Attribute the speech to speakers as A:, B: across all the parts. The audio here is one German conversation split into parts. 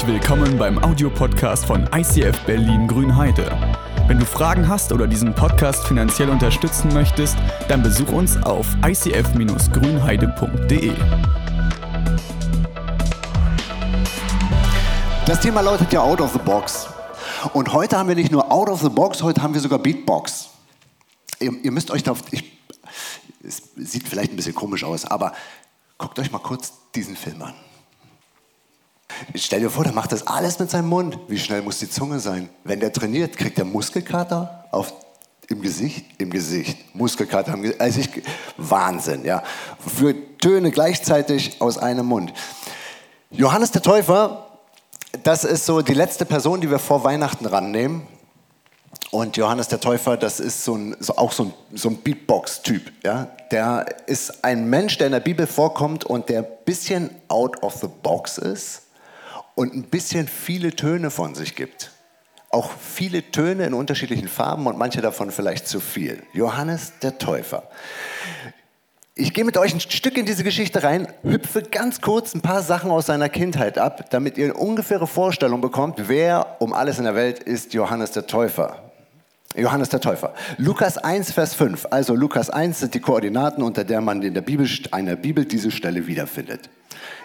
A: Herzlich willkommen beim Audiopodcast von ICF Berlin Grünheide. Wenn du Fragen hast oder diesen Podcast finanziell unterstützen möchtest, dann besuch uns auf icf-grünheide.de.
B: Das Thema lautet ja Out of the Box. Und heute haben wir nicht nur Out of the Box, heute haben wir sogar Beatbox. Ihr, ihr müsst euch da, ich, es sieht vielleicht ein bisschen komisch aus, aber guckt euch mal kurz diesen Film an. Stell dir vor, der macht das alles mit seinem Mund. Wie schnell muss die Zunge sein? Wenn der trainiert, kriegt der Muskelkater auf, im Gesicht, im Gesicht. Muskelkater im Gesicht. Also ich, Wahnsinn, ja. Für Töne gleichzeitig aus einem Mund. Johannes der Täufer, das ist so die letzte Person, die wir vor Weihnachten rannehmen. Und Johannes der Täufer, das ist so ein, so auch so ein, so ein Beatbox-Typ. Ja? Der ist ein Mensch, der in der Bibel vorkommt und der ein bisschen out of the box ist und ein bisschen viele Töne von sich gibt. Auch viele Töne in unterschiedlichen Farben und manche davon vielleicht zu viel. Johannes der Täufer. Ich gehe mit euch ein Stück in diese Geschichte rein, hüpfe ganz kurz ein paar Sachen aus seiner Kindheit ab, damit ihr eine ungefähre Vorstellung bekommt, wer um alles in der Welt ist Johannes der Täufer. Johannes der Täufer. Lukas 1, Vers 5. Also Lukas 1 sind die Koordinaten, unter der man in der Bibel, einer Bibel diese Stelle wiederfindet.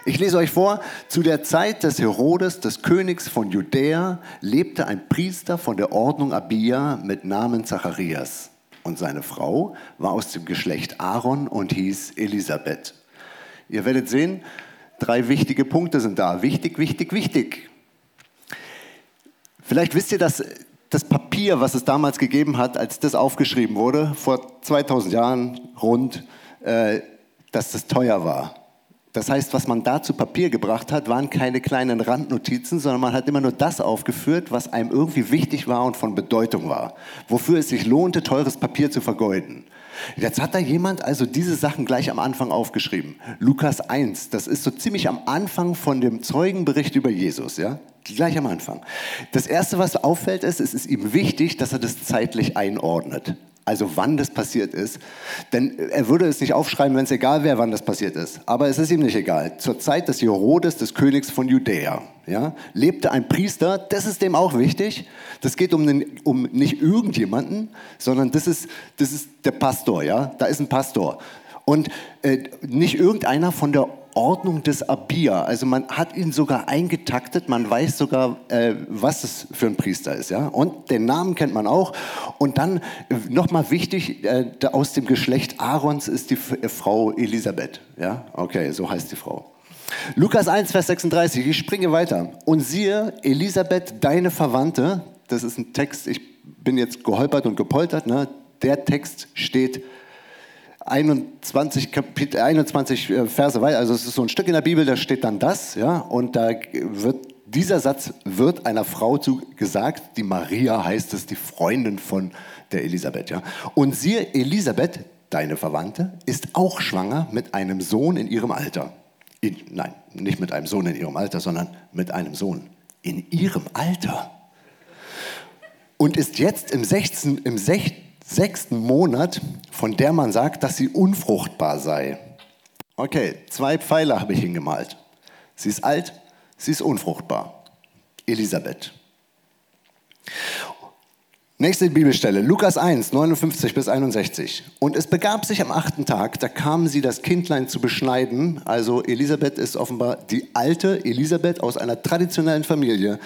B: Ich lese euch vor, zu der Zeit des Herodes, des Königs von Judäa, lebte ein Priester von der Ordnung Abia mit Namen Zacharias. Und seine Frau war aus dem Geschlecht Aaron und hieß Elisabeth. Ihr werdet sehen, drei wichtige Punkte sind da. Wichtig, wichtig, wichtig. Vielleicht wisst ihr, dass das Papier, was es damals gegeben hat, als das aufgeschrieben wurde, vor 2000 Jahren rund, äh, dass das teuer war. Das heißt, was man da zu Papier gebracht hat, waren keine kleinen Randnotizen, sondern man hat immer nur das aufgeführt, was einem irgendwie wichtig war und von Bedeutung war. Wofür es sich lohnte, teures Papier zu vergeuden. Jetzt hat da jemand also diese Sachen gleich am Anfang aufgeschrieben. Lukas 1, das ist so ziemlich am Anfang von dem Zeugenbericht über Jesus, ja? Gleich am Anfang. Das erste, was auffällt, ist, es ist ihm wichtig, dass er das zeitlich einordnet. Also wann das passiert ist. Denn er würde es nicht aufschreiben, wenn es egal wäre, wann das passiert ist. Aber es ist ihm nicht egal. Zur Zeit des Herodes, des Königs von Judäa, ja, lebte ein Priester. Das ist dem auch wichtig. Das geht um, den, um nicht irgendjemanden, sondern das ist, das ist der Pastor. Ja? Da ist ein Pastor. Und äh, nicht irgendeiner von der Ordnung des Abia. Also man hat ihn sogar eingetaktet, man weiß sogar, äh, was es für ein Priester ist. Ja? Und den Namen kennt man auch. Und dann äh, nochmal wichtig, äh, aus dem Geschlecht Aarons ist die äh, Frau Elisabeth. Ja? Okay, so heißt die Frau. Lukas 1, Vers 36, ich springe weiter. Und siehe, Elisabeth, deine Verwandte, das ist ein Text, ich bin jetzt geholpert und gepoltert, ne? der Text steht 21, Kapitel, 21 äh, Verse weiter, also es ist so ein Stück in der Bibel, da steht dann das, ja, und da wird, dieser Satz wird einer Frau gesagt, die Maria heißt es, die Freundin von der Elisabeth, ja. Und siehe, Elisabeth, deine Verwandte, ist auch schwanger mit einem Sohn in ihrem Alter. In, nein, nicht mit einem Sohn in ihrem Alter, sondern mit einem Sohn in ihrem Alter. Und ist jetzt im 16, im 16 sechsten Monat, von der man sagt, dass sie unfruchtbar sei. Okay, zwei Pfeiler habe ich hingemalt. Sie ist alt, sie ist unfruchtbar. Elisabeth. Nächste Bibelstelle, Lukas 1, 59 bis 61. Und es begab sich am achten Tag, da kamen sie das Kindlein zu beschneiden. Also Elisabeth ist offenbar die alte Elisabeth aus einer traditionellen Familie,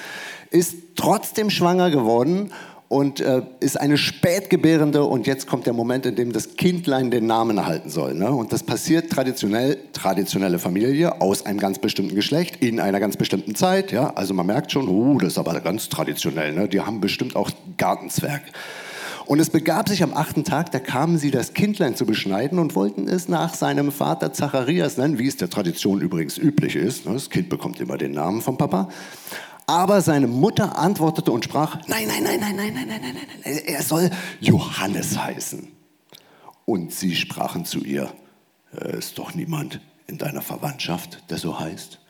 B: ist trotzdem schwanger geworden und äh, ist eine Spätgebärende und jetzt kommt der Moment, in dem das Kindlein den Namen erhalten soll. Ne? Und das passiert traditionell, traditionelle Familie aus einem ganz bestimmten Geschlecht in einer ganz bestimmten Zeit. Ja? Also man merkt schon, uh, das ist aber ganz traditionell. Ne? Die haben bestimmt auch Gartenzwerg. Und es begab sich am achten Tag, da kamen sie das Kindlein zu beschneiden und wollten es nach seinem Vater Zacharias nennen, wie es der Tradition übrigens üblich ist. Ne? Das Kind bekommt immer den Namen vom Papa. Aber seine Mutter antwortete und sprach, nein, nein, nein, nein, nein, nein, nein, nein, nein, er soll Johannes heißen. Und sie sprachen zu ihr, ist doch niemand in deiner Verwandtschaft, der so heißt?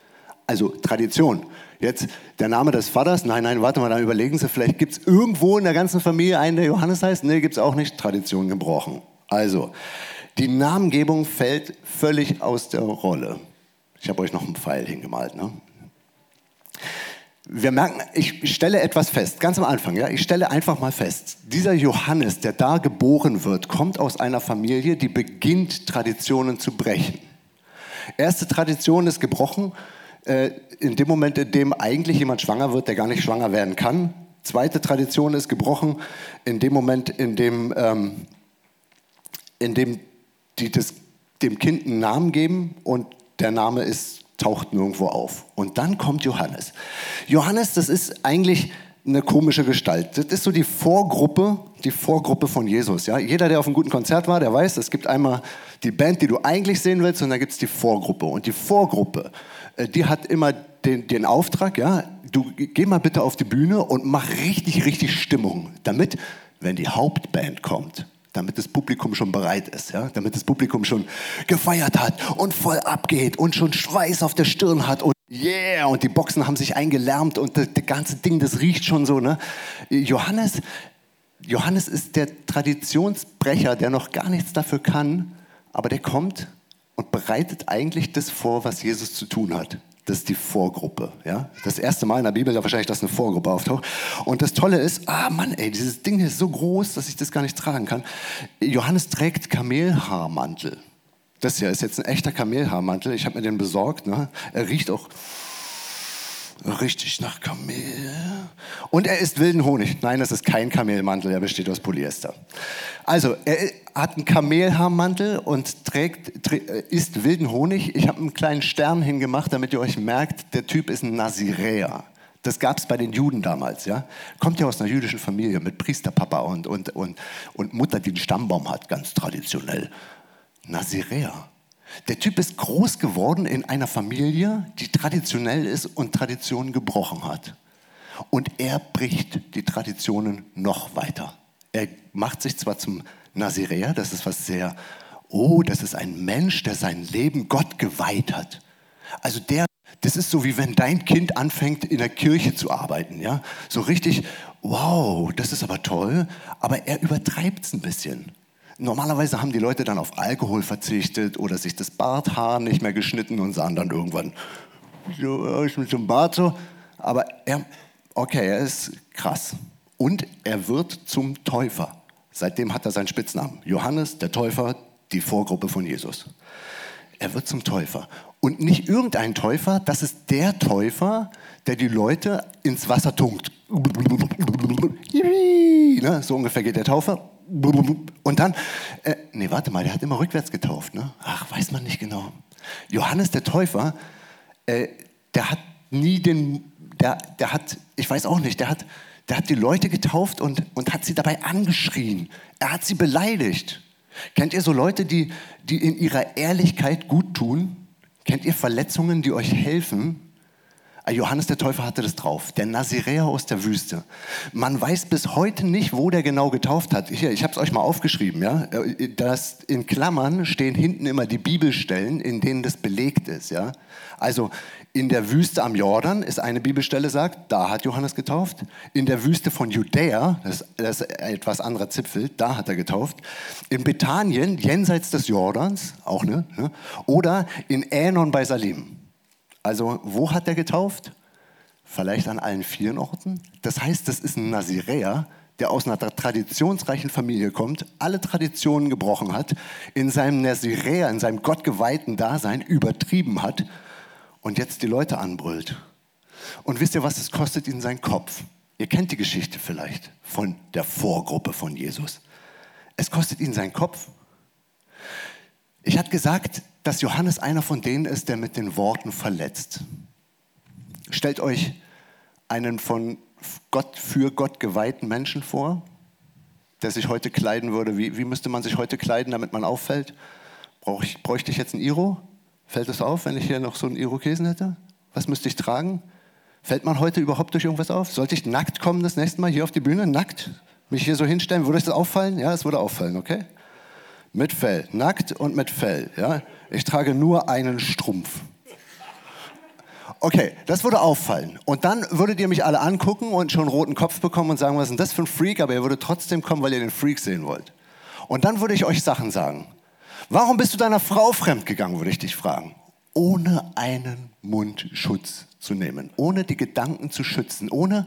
B: Also Tradition. Jetzt der Name des Vaters, nein, nein, warte mal, dann überlegen Sie, vielleicht gibt es irgendwo in der ganzen Familie einen, der Johannes heißt? Nee, gibt es auch nicht, Tradition gebrochen. Also, die Namengebung fällt völlig aus der Rolle. Ich habe euch noch einen Pfeil hingemalt. Ne? Wir merken, ich stelle etwas fest, ganz am Anfang, ja, ich stelle einfach mal fest, dieser Johannes, der da geboren wird, kommt aus einer Familie, die beginnt, Traditionen zu brechen. Erste Tradition ist gebrochen, äh, in dem Moment, in dem eigentlich jemand schwanger wird, der gar nicht schwanger werden kann. Zweite Tradition ist gebrochen, in dem Moment, in dem, ähm, in dem die das, dem Kind einen Namen geben und der Name ist taucht nirgendwo auf. Und dann kommt Johannes. Johannes, das ist eigentlich eine komische Gestalt. Das ist so die Vorgruppe, die Vorgruppe von Jesus. Ja? Jeder, der auf einem guten Konzert war, der weiß, es gibt einmal die Band, die du eigentlich sehen willst, und dann gibt es die Vorgruppe. Und die Vorgruppe, äh, die hat immer den, den Auftrag, ja, du geh mal bitte auf die Bühne und mach richtig, richtig Stimmung, damit, wenn die Hauptband kommt, damit das Publikum schon bereit ist, ja? damit das Publikum schon gefeiert hat und voll abgeht und schon Schweiß auf der Stirn hat und yeah, und die Boxen haben sich eingelärmt und das, das ganze Ding, das riecht schon so. Ne? Johannes, Johannes ist der Traditionsbrecher, der noch gar nichts dafür kann, aber der kommt und bereitet eigentlich das vor, was Jesus zu tun hat. Das ist die Vorgruppe. Ja? Das erste Mal in der Bibel, da wahrscheinlich, dass eine Vorgruppe auftaucht. Und das Tolle ist, ah Mann, ey, dieses Ding ist so groß, dass ich das gar nicht tragen kann. Johannes trägt Kamelhaarmantel. Das hier ist jetzt ein echter Kamelhaarmantel. Ich habe mir den besorgt. Ne? Er riecht auch richtig nach Kamel. Und er isst wilden Honig. Nein, das ist kein Kamelmantel, er besteht aus Polyester. Also, er hat einen Kamelhaarmantel und trägt, trägt, äh, isst wilden Honig. Ich habe einen kleinen Stern hingemacht, damit ihr euch merkt, der Typ ist ein Naziräer. Das gab es bei den Juden damals. Ja? Kommt ja aus einer jüdischen Familie mit Priesterpapa und, und, und, und Mutter, die einen Stammbaum hat, ganz traditionell. Naziräer. Der Typ ist groß geworden in einer Familie, die traditionell ist und Traditionen gebrochen hat. Und er bricht die Traditionen noch weiter. Er macht sich zwar zum Naziräer, das ist was sehr, oh, das ist ein Mensch, der sein Leben Gott geweiht hat. Also der, das ist so wie wenn dein Kind anfängt in der Kirche zu arbeiten, ja? So richtig, wow, das ist aber toll, aber er übertreibt es ein bisschen. Normalerweise haben die Leute dann auf Alkohol verzichtet oder sich das Barthaar nicht mehr geschnitten und sahen dann irgendwann, so, ich mit dem Bart so. Aber er, okay, er ist krass. Und er wird zum Täufer. Seitdem hat er seinen Spitznamen. Johannes, der Täufer, die Vorgruppe von Jesus. Er wird zum Täufer. Und nicht irgendein Täufer, das ist der Täufer, der die Leute ins Wasser tunkt. Ne, so ungefähr geht der Taufer. Und dann, äh, nee, warte mal, der hat immer rückwärts getauft, ne? Ach, weiß man nicht genau. Johannes der Täufer, äh, der hat nie den, der, der hat, ich weiß auch nicht, der hat, der hat die Leute getauft und, und hat sie dabei angeschrien. Er hat sie beleidigt. Kennt ihr so Leute, die, die in ihrer Ehrlichkeit gut tun? Kennt ihr Verletzungen, die euch helfen? Ah, Johannes der Täufer hatte das drauf, der Naziräer aus der Wüste. Man weiß bis heute nicht, wo der genau getauft hat. Hier, ich habe es euch mal aufgeschrieben. Ja? Das, in Klammern stehen hinten immer die Bibelstellen, in denen das belegt ist. Ja? Also in der Wüste am Jordan ist eine Bibelstelle, sagt, da hat Johannes getauft. In der Wüste von Judäa, das, das ist etwas anderer Zipfel, da hat er getauft. In Bethanien, jenseits des Jordans, auch ne, ne? oder in Änon bei Salim. Also wo hat er getauft? Vielleicht an allen vier Orten. Das heißt, das ist ein Naziräer, der aus einer traditionsreichen Familie kommt, alle Traditionen gebrochen hat, in seinem Naziräer, in seinem gottgeweihten Dasein übertrieben hat und jetzt die Leute anbrüllt. Und wisst ihr, was es kostet ihn sein Kopf? Ihr kennt die Geschichte vielleicht von der Vorgruppe von Jesus. Es kostet ihn sein Kopf. Ich hatte gesagt, dass Johannes einer von denen ist, der mit den Worten verletzt. Stellt euch einen von Gott für Gott geweihten Menschen vor, der sich heute kleiden würde. Wie, wie müsste man sich heute kleiden, damit man auffällt? Brauch ich, bräuchte ich jetzt ein Iro? Fällt es auf, wenn ich hier noch so einen Irokesen hätte? Was müsste ich tragen? Fällt man heute überhaupt durch irgendwas auf? Sollte ich nackt kommen das nächste Mal hier auf die Bühne? Nackt? Mich hier so hinstellen? Würde es das auffallen? Ja, es würde auffallen, okay? Mit Fell. Nackt und mit Fell. Ja? Ich trage nur einen Strumpf. Okay, das würde auffallen. Und dann würdet ihr mich alle angucken und schon einen roten Kopf bekommen und sagen, was ist denn das für ein Freak? Aber ihr würdet trotzdem kommen, weil ihr den Freak sehen wollt. Und dann würde ich euch Sachen sagen. Warum bist du deiner Frau fremdgegangen, würde ich dich fragen. ohne einen Mundschutz zu nehmen, ohne die Gedanken zu schützen, ohne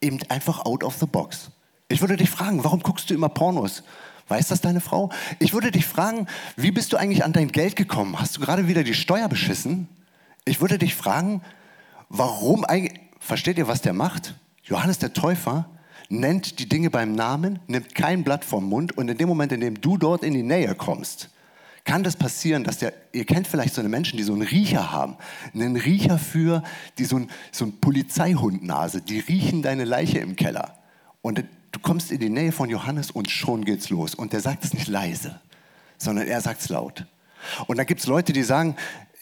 B: eben einfach out of the box. Ich würde dich fragen, warum guckst du immer Pornos? Weiß das deine Frau? Ich würde dich fragen, wie bist du eigentlich an dein Geld gekommen? Hast du gerade wieder die Steuer beschissen? Ich würde dich fragen, warum eigentlich, versteht ihr, was der macht? Johannes der Täufer nennt die Dinge beim Namen, nimmt kein Blatt vom Mund und in dem Moment, in dem du dort in die Nähe kommst, kann das passieren, dass der, ihr kennt vielleicht so eine Menschen, die so einen Riecher haben, einen Riecher für, die so ein, so ein Polizeihundnase, die riechen deine Leiche im Keller. Und du kommst in die Nähe von Johannes und schon geht's los. Und der sagt es nicht leise, sondern er sagt es laut. Und da gibt es Leute, die sagen,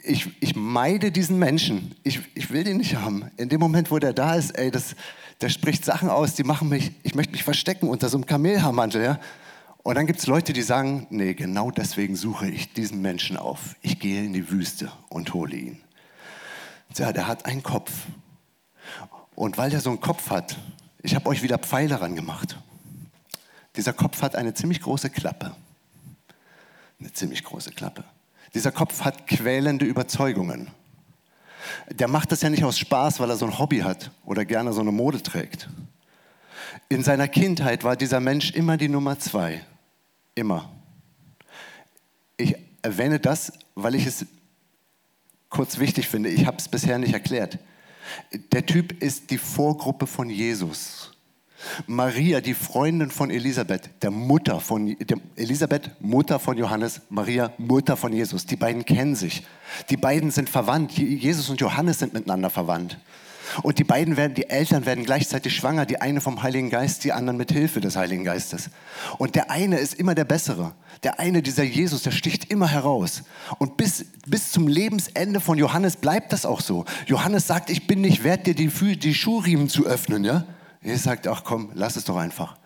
B: ich, ich meide diesen Menschen, ich, ich will den nicht haben. In dem Moment, wo der da ist, ey, das, der spricht Sachen aus, die machen mich, ich möchte mich verstecken unter so einem Kamelhaarmantel, ja. Und dann gibt es Leute, die sagen, nee, genau deswegen suche ich diesen Menschen auf. Ich gehe in die Wüste und hole ihn. Ja, der hat einen Kopf. Und weil der so einen Kopf hat, ich habe euch wieder Pfeile ran gemacht. Dieser Kopf hat eine ziemlich große Klappe. Eine ziemlich große Klappe. Dieser Kopf hat quälende Überzeugungen. Der macht das ja nicht aus Spaß, weil er so ein Hobby hat oder gerne so eine Mode trägt. In seiner Kindheit war dieser Mensch immer die Nummer zwei. Immer. Ich erwähne das, weil ich es kurz wichtig finde. Ich habe es bisher nicht erklärt. Der Typ ist die Vorgruppe von Jesus. Maria, die Freundin von Elisabeth, der Mutter von der Elisabeth, Mutter von Johannes, Maria, Mutter von Jesus. Die beiden kennen sich. Die beiden sind verwandt. Jesus und Johannes sind miteinander verwandt. Und die beiden werden, die Eltern werden gleichzeitig schwanger, die eine vom Heiligen Geist, die anderen mit Hilfe des Heiligen Geistes. Und der eine ist immer der Bessere. Der eine, dieser Jesus, der sticht immer heraus. Und bis, bis zum Lebensende von Johannes bleibt das auch so. Johannes sagt, ich bin nicht wert, dir die, die Schuhriemen zu öffnen. Ja? Jesus sagt, ach komm, lass es doch einfach.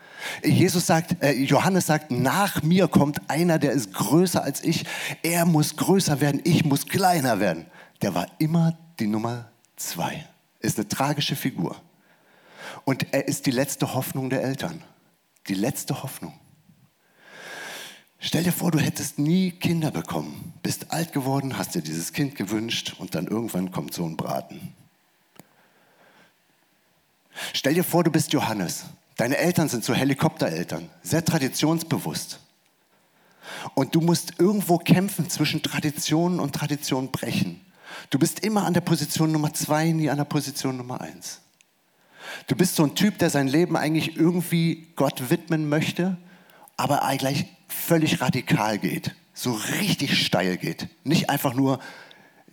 B: Jesus sagt, äh, Johannes sagt, nach mir kommt einer, der ist größer als ich. Er muss größer werden, ich muss kleiner werden. Der war immer die Nummer zwei ist eine tragische Figur. Und er ist die letzte Hoffnung der Eltern. Die letzte Hoffnung. Stell dir vor, du hättest nie Kinder bekommen, bist alt geworden, hast dir dieses Kind gewünscht und dann irgendwann kommt so ein Braten. Stell dir vor, du bist Johannes. Deine Eltern sind so Helikoptereltern, sehr traditionsbewusst. Und du musst irgendwo kämpfen zwischen Traditionen und Tradition brechen. Du bist immer an der Position Nummer zwei, nie an der Position Nummer eins. Du bist so ein Typ, der sein Leben eigentlich irgendwie Gott widmen möchte, aber gleich völlig radikal geht, so richtig steil geht. Nicht einfach nur,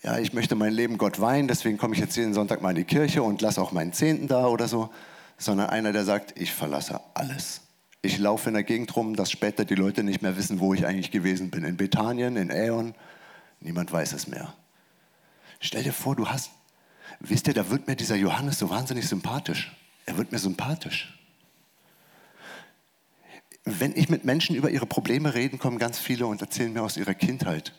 B: ja, ich möchte mein Leben Gott weihen, deswegen komme ich jetzt jeden Sonntag mal in die Kirche und lasse auch meinen Zehnten da oder so, sondern einer, der sagt, ich verlasse alles. Ich laufe in der Gegend rum, dass später die Leute nicht mehr wissen, wo ich eigentlich gewesen bin. In Bethanien, in Äon, niemand weiß es mehr. Stell dir vor, du hast, wisst ihr, da wird mir dieser Johannes so wahnsinnig sympathisch. Er wird mir sympathisch. Wenn ich mit Menschen über ihre Probleme rede, kommen ganz viele und erzählen mir aus ihrer Kindheit.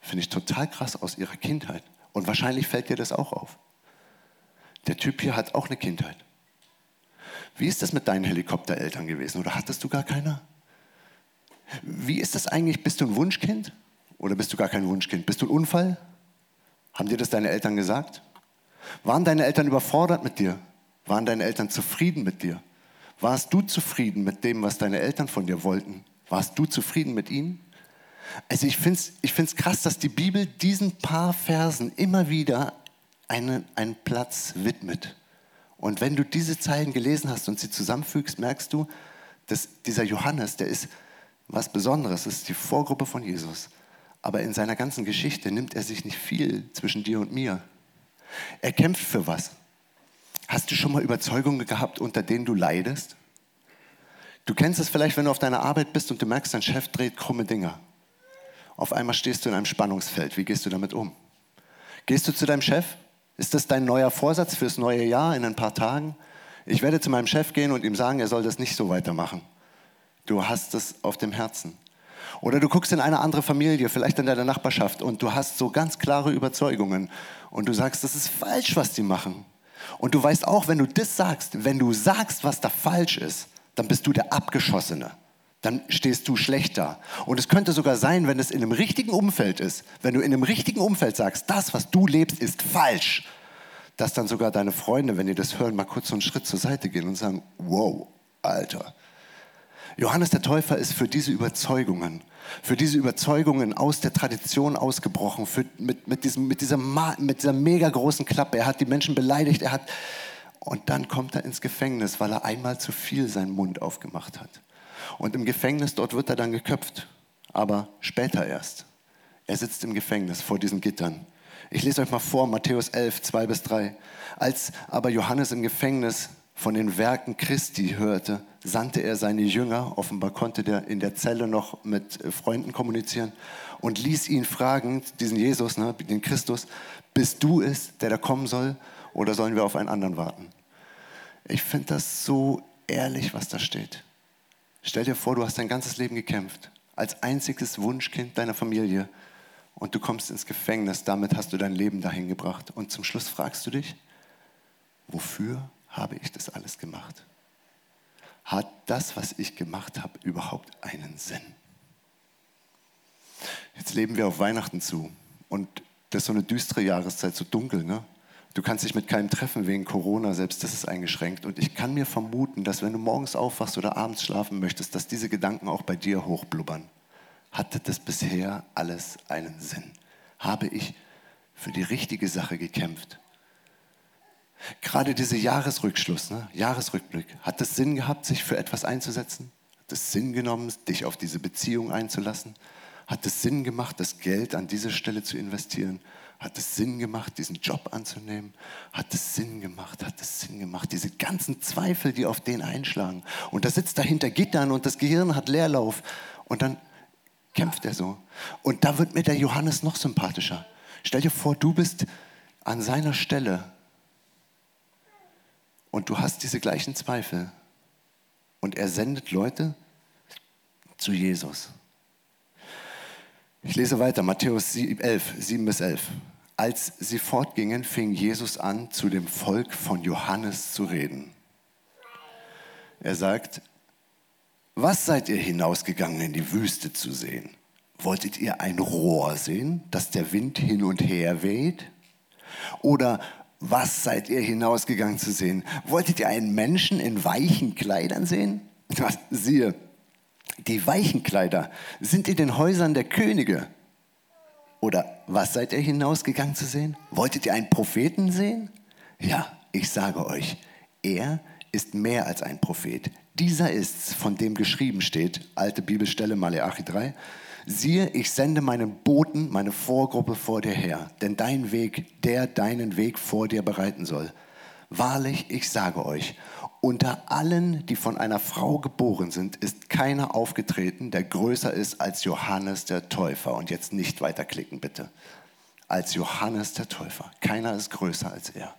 B: Finde ich total krass aus ihrer Kindheit. Und wahrscheinlich fällt dir das auch auf. Der Typ hier hat auch eine Kindheit. Wie ist das mit deinen Helikoptereltern gewesen? Oder hattest du gar keine? Wie ist das eigentlich? Bist du ein Wunschkind? Oder bist du gar kein Wunschkind? Bist du ein Unfall? Haben dir das deine Eltern gesagt? Waren deine Eltern überfordert mit dir? Waren deine Eltern zufrieden mit dir? Warst du zufrieden mit dem, was deine Eltern von dir wollten? Warst du zufrieden mit ihnen? Also ich finde es ich find's krass, dass die Bibel diesen paar Versen immer wieder einen, einen Platz widmet. Und wenn du diese Zeilen gelesen hast und sie zusammenfügst, merkst du, dass dieser Johannes, der ist was Besonderes, ist die Vorgruppe von Jesus. Aber in seiner ganzen Geschichte nimmt er sich nicht viel zwischen dir und mir. Er kämpft für was. Hast du schon mal Überzeugungen gehabt, unter denen du leidest? Du kennst es vielleicht, wenn du auf deiner Arbeit bist und du merkst, dein Chef dreht krumme Dinger. Auf einmal stehst du in einem Spannungsfeld. Wie gehst du damit um? Gehst du zu deinem Chef? Ist das dein neuer Vorsatz fürs neue Jahr in ein paar Tagen? Ich werde zu meinem Chef gehen und ihm sagen, er soll das nicht so weitermachen. Du hast es auf dem Herzen. Oder du guckst in eine andere Familie, vielleicht in deiner Nachbarschaft, und du hast so ganz klare Überzeugungen. Und du sagst, das ist falsch, was die machen. Und du weißt auch, wenn du das sagst, wenn du sagst, was da falsch ist, dann bist du der Abgeschossene. dann stehst du schlechter. Und es könnte sogar sein, wenn es in einem richtigen Umfeld ist, wenn du in einem richtigen Umfeld sagst, das, was du lebst, ist falsch, dass dann sogar deine Freunde, wenn die das hören, mal kurz so einen Schritt zur Seite gehen und sagen, wow, Alter. Johannes der Täufer ist für diese Überzeugungen, für diese Überzeugungen aus der Tradition ausgebrochen, für, mit, mit, diesem, mit, dieser, mit dieser mega großen Klappe. Er hat die Menschen beleidigt, er hat, und dann kommt er ins Gefängnis, weil er einmal zu viel seinen Mund aufgemacht hat. Und im Gefängnis, dort wird er dann geköpft, aber später erst. Er sitzt im Gefängnis vor diesen Gittern. Ich lese euch mal vor, Matthäus 11, 2 bis 3. Als aber Johannes im Gefängnis von den Werken Christi hörte, sandte er seine Jünger, offenbar konnte der in der Zelle noch mit Freunden kommunizieren, und ließ ihn fragen, diesen Jesus, ne, den Christus, bist du es, der da kommen soll, oder sollen wir auf einen anderen warten? Ich finde das so ehrlich, was da steht. Stell dir vor, du hast dein ganzes Leben gekämpft, als einziges Wunschkind deiner Familie, und du kommst ins Gefängnis, damit hast du dein Leben dahin gebracht. Und zum Schluss fragst du dich, wofür habe ich das alles gemacht? Hat das, was ich gemacht habe, überhaupt einen Sinn? Jetzt leben wir auf Weihnachten zu und das ist so eine düstere Jahreszeit, so dunkel. Ne? Du kannst dich mit keinem treffen wegen Corona, selbst das ist eingeschränkt. Und ich kann mir vermuten, dass wenn du morgens aufwachst oder abends schlafen möchtest, dass diese Gedanken auch bei dir hochblubbern. Hatte das bisher alles einen Sinn? Habe ich für die richtige Sache gekämpft? Gerade dieser Jahresrückschluss, ne? Jahresrückblick, hat es Sinn gehabt, sich für etwas einzusetzen? Hat es Sinn genommen, dich auf diese Beziehung einzulassen? Hat es Sinn gemacht, das Geld an diese Stelle zu investieren? Hat es Sinn gemacht, diesen Job anzunehmen? Hat es Sinn gemacht? Hat es Sinn gemacht? Diese ganzen Zweifel, die auf den einschlagen. Und da sitzt er hinter Gittern und das Gehirn hat Leerlauf. Und dann kämpft er so. Und da wird mir der Johannes noch sympathischer. Stell dir vor, du bist an seiner Stelle und du hast diese gleichen Zweifel. Und er sendet Leute zu Jesus. Ich lese weiter, Matthäus 11, 7 bis 11. Als sie fortgingen, fing Jesus an, zu dem Volk von Johannes zu reden. Er sagt, was seid ihr hinausgegangen in die Wüste zu sehen? Wolltet ihr ein Rohr sehen, das der Wind hin und her weht? Oder was seid ihr hinausgegangen zu sehen? Wolltet ihr einen Menschen in weichen Kleidern sehen? Siehe, die weichen Kleider sind in den Häusern der Könige. Oder was seid ihr hinausgegangen zu sehen? Wolltet ihr einen Propheten sehen? Ja, ich sage euch, er ist mehr als ein Prophet. Dieser ist's, von dem geschrieben steht, alte Bibelstelle Maleachi 3, siehe, ich sende meinen Boten, meine Vorgruppe vor dir her, denn dein Weg, der deinen Weg vor dir bereiten soll. Wahrlich, ich sage euch, unter allen, die von einer Frau geboren sind, ist keiner aufgetreten, der größer ist als Johannes der Täufer. Und jetzt nicht weiterklicken, bitte. Als Johannes der Täufer. Keiner ist größer als er.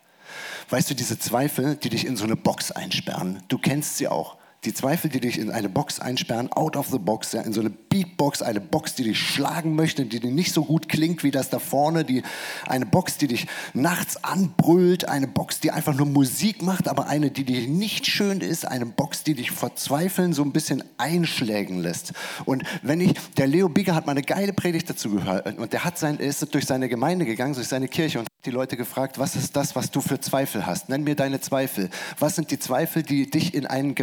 B: Weißt du, diese Zweifel, die dich in so eine Box einsperren, du kennst sie auch. Die Zweifel, die dich in eine Box einsperren, out of the box, ja, in so eine Beatbox, eine Box, die dich schlagen möchte, die dir nicht so gut klingt wie das da vorne, die, eine Box, die dich nachts anbrüllt, eine Box, die einfach nur Musik macht, aber eine, die dir nicht schön ist, eine Box, die dich verzweifeln so ein bisschen einschlägen lässt. Und wenn ich, der Leo Bigger hat mal eine geile Predigt dazu gehört und der hat sein, ist durch seine Gemeinde gegangen, durch seine Kirche und die Leute gefragt, was ist das, was du für Zweifel hast? Nenn mir deine Zweifel. Was sind die Zweifel, die dich in ein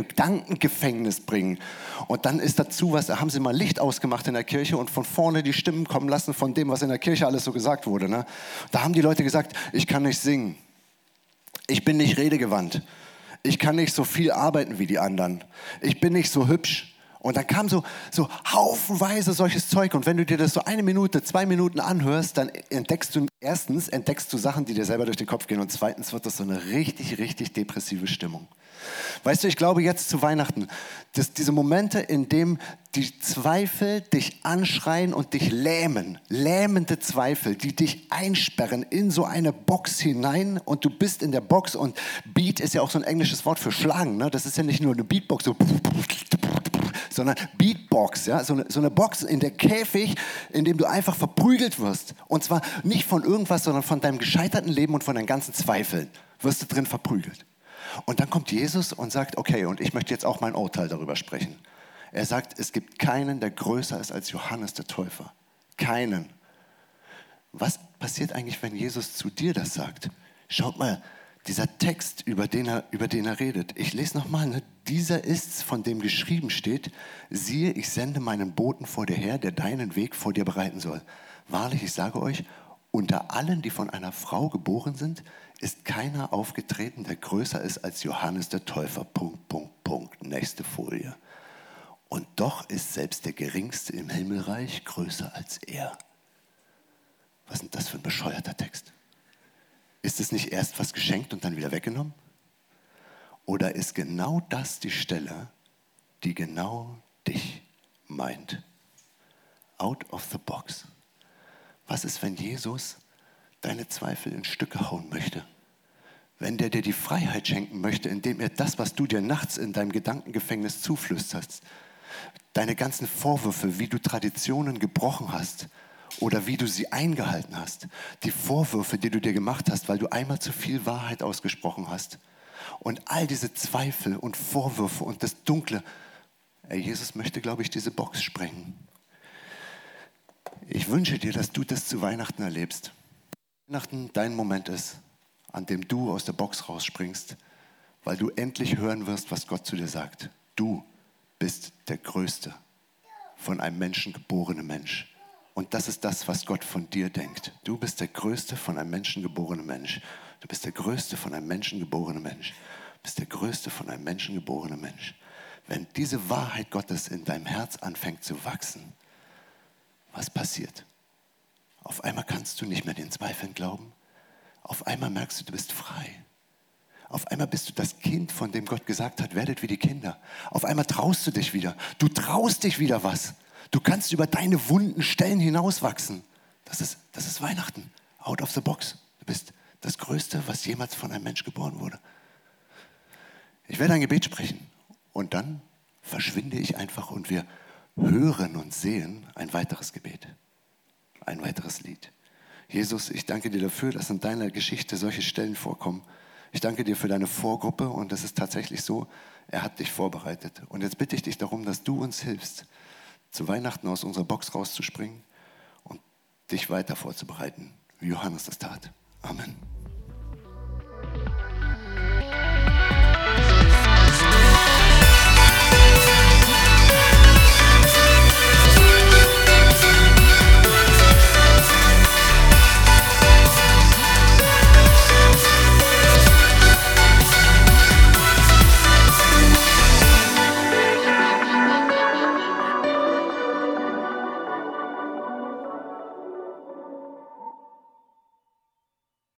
B: Gedankengefängnis bringen? Und dann ist dazu was, da haben sie mal Licht ausgemacht in der Kirche und von vorne die Stimmen kommen lassen von dem, was in der Kirche alles so gesagt wurde. Ne? Da haben die Leute gesagt, ich kann nicht singen. Ich bin nicht redegewandt. Ich kann nicht so viel arbeiten wie die anderen. Ich bin nicht so hübsch. Und dann kam so, so haufenweise solches Zeug. Und wenn du dir das so eine Minute, zwei Minuten anhörst, dann entdeckst du erstens, entdeckst du Sachen, die dir selber durch den Kopf gehen. Und zweitens wird das so eine richtig, richtig depressive Stimmung. Weißt du, ich glaube jetzt zu Weihnachten, dass diese Momente, in denen die Zweifel dich anschreien und dich lähmen, lähmende Zweifel, die dich einsperren in so eine Box hinein und du bist in der Box und Beat ist ja auch so ein englisches Wort für Schlagen. Ne? Das ist ja nicht nur eine Beatbox, so sondern Beatbox, ja? so, eine, so eine Box in der Käfig, in dem du einfach verprügelt wirst. Und zwar nicht von irgendwas, sondern von deinem gescheiterten Leben und von deinen ganzen Zweifeln wirst du drin verprügelt. Und dann kommt Jesus und sagt, okay, und ich möchte jetzt auch mein Urteil darüber sprechen. Er sagt, es gibt keinen, der größer ist als Johannes der Täufer. Keinen. Was passiert eigentlich, wenn Jesus zu dir das sagt? Schaut mal, dieser Text, über den er, über den er redet. Ich lese nochmal, ne? dieser ist's, von dem geschrieben steht, siehe, ich sende meinen Boten vor dir her, der deinen Weg vor dir bereiten soll. Wahrlich, ich sage euch, unter allen, die von einer Frau geboren sind, ist keiner aufgetreten, der größer ist als Johannes der Täufer. Punkt, Punkt, Punkt. Nächste Folie. Und doch ist selbst der Geringste im Himmelreich größer als er. Was ist das für ein bescheuerter Text? Ist es nicht erst was geschenkt und dann wieder weggenommen? Oder ist genau das die Stelle, die genau dich meint? Out of the box. Was ist, wenn Jesus deine Zweifel in Stücke hauen möchte? Wenn der dir die Freiheit schenken möchte, indem er das, was du dir nachts in deinem Gedankengefängnis zuflüsterst, deine ganzen Vorwürfe, wie du Traditionen gebrochen hast, oder wie du sie eingehalten hast. Die Vorwürfe, die du dir gemacht hast, weil du einmal zu viel Wahrheit ausgesprochen hast. Und all diese Zweifel und Vorwürfe und das Dunkle. Ey, Jesus möchte, glaube ich, diese Box sprengen. Ich wünsche dir, dass du das zu Weihnachten erlebst. Weihnachten dein Moment ist, an dem du aus der Box rausspringst, weil du endlich hören wirst, was Gott zu dir sagt. Du bist der Größte von einem Menschen geborene Mensch. Und das ist das, was Gott von dir denkt. Du bist der größte von einem Menschen geborene Mensch. Du bist der größte von einem Menschen geborene Mensch. Du bist der größte von einem Menschen geborene Mensch. Wenn diese Wahrheit Gottes in deinem Herz anfängt zu wachsen, was passiert? Auf einmal kannst du nicht mehr den Zweifeln glauben. Auf einmal merkst du, du bist frei. Auf einmal bist du das Kind, von dem Gott gesagt hat, werdet wie die Kinder. Auf einmal traust du dich wieder. Du traust dich wieder was. Du kannst über deine wunden Stellen hinauswachsen. Das ist, das ist Weihnachten. Out of the box. Du bist das Größte, was jemals von einem Mensch geboren wurde. Ich werde ein Gebet sprechen und dann verschwinde ich einfach und wir hören und sehen ein weiteres Gebet, ein weiteres Lied. Jesus, ich danke dir dafür, dass in deiner Geschichte solche Stellen vorkommen. Ich danke dir für deine Vorgruppe und es ist tatsächlich so, er hat dich vorbereitet. Und jetzt bitte ich dich darum, dass du uns hilfst, zu Weihnachten aus unserer Box rauszuspringen und dich weiter vorzubereiten, wie Johannes das tat. Amen.